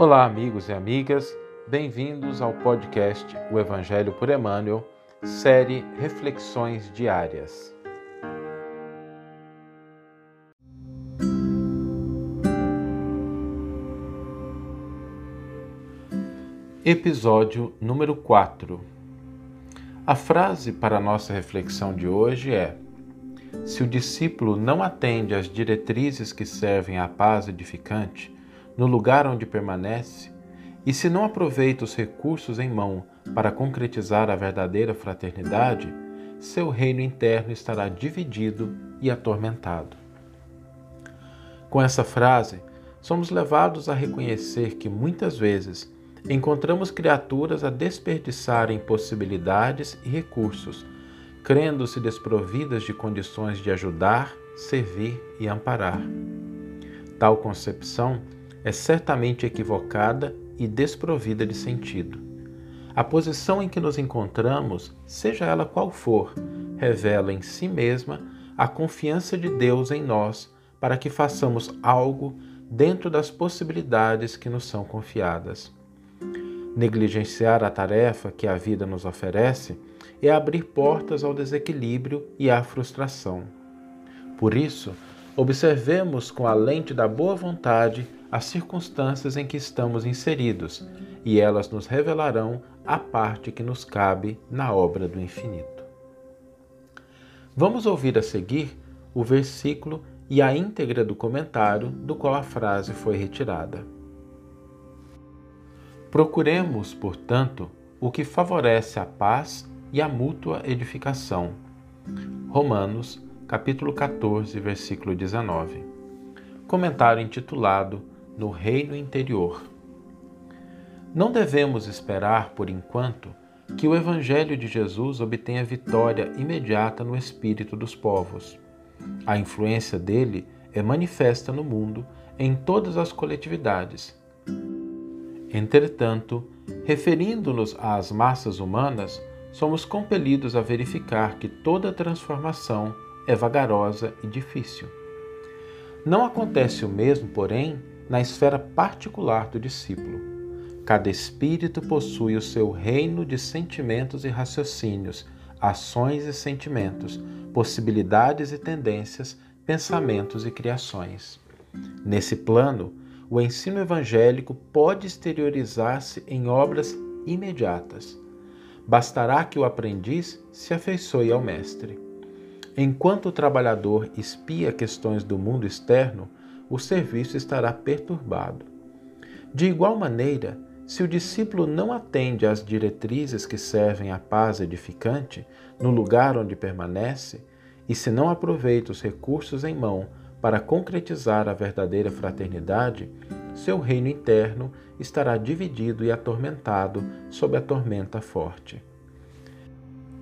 Olá, amigos e amigas, bem-vindos ao podcast O Evangelho por Emmanuel, série Reflexões Diárias. Episódio número 4 A frase para a nossa reflexão de hoje é: Se o discípulo não atende às diretrizes que servem à paz edificante, no lugar onde permanece, e se não aproveita os recursos em mão para concretizar a verdadeira fraternidade, seu reino interno estará dividido e atormentado. Com essa frase, somos levados a reconhecer que muitas vezes encontramos criaturas a desperdiçarem possibilidades e recursos, crendo-se desprovidas de condições de ajudar, servir e amparar. Tal concepção é certamente equivocada e desprovida de sentido. A posição em que nos encontramos, seja ela qual for, revela em si mesma a confiança de Deus em nós para que façamos algo dentro das possibilidades que nos são confiadas. Negligenciar a tarefa que a vida nos oferece é abrir portas ao desequilíbrio e à frustração. Por isso, observemos com a lente da boa vontade as circunstâncias em que estamos inseridos, e elas nos revelarão a parte que nos cabe na obra do infinito. Vamos ouvir a seguir o versículo e a íntegra do comentário do qual a frase foi retirada. Procuremos, portanto, o que favorece a paz e a mútua edificação. Romanos, capítulo 14, versículo 19. Comentário intitulado no reino interior. Não devemos esperar, por enquanto, que o Evangelho de Jesus obtenha vitória imediata no espírito dos povos. A influência dele é manifesta no mundo em todas as coletividades. Entretanto, referindo-nos às massas humanas, somos compelidos a verificar que toda transformação é vagarosa e difícil. Não acontece o mesmo, porém, na esfera particular do discípulo. Cada espírito possui o seu reino de sentimentos e raciocínios, ações e sentimentos, possibilidades e tendências, pensamentos e criações. Nesse plano, o ensino evangélico pode exteriorizar-se em obras imediatas. Bastará que o aprendiz se afeiçoe ao mestre. Enquanto o trabalhador espia questões do mundo externo, o serviço estará perturbado. De igual maneira, se o discípulo não atende às diretrizes que servem à paz edificante no lugar onde permanece, e se não aproveita os recursos em mão para concretizar a verdadeira fraternidade, seu reino interno estará dividido e atormentado sob a tormenta forte.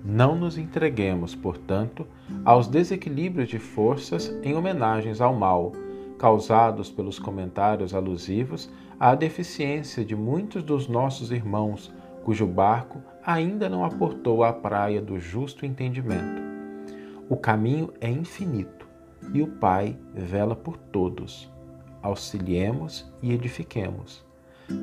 Não nos entreguemos, portanto, aos desequilíbrios de forças em homenagens ao mal causados pelos comentários alusivos à deficiência de muitos dos nossos irmãos, cujo barco ainda não aportou à praia do justo entendimento. O caminho é infinito e o Pai vela por todos. Auxiliemos e edifiquemos.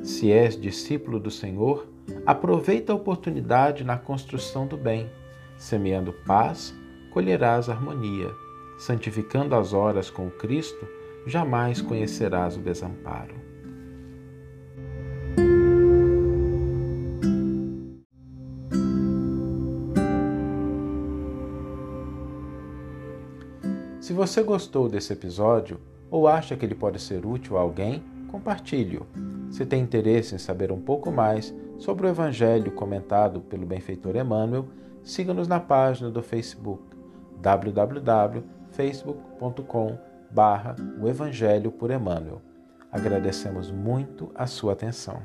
Se és discípulo do Senhor, aproveita a oportunidade na construção do bem. Semeando paz, colherás harmonia. Santificando as horas com Cristo, jamais conhecerás o desamparo. Se você gostou desse episódio ou acha que ele pode ser útil a alguém, compartilhe-o. Se tem interesse em saber um pouco mais sobre o Evangelho comentado pelo benfeitor Emmanuel, siga-nos na página do Facebook www.facebook.com barra o Evangelho por Emmanuel. Agradecemos muito a sua atenção.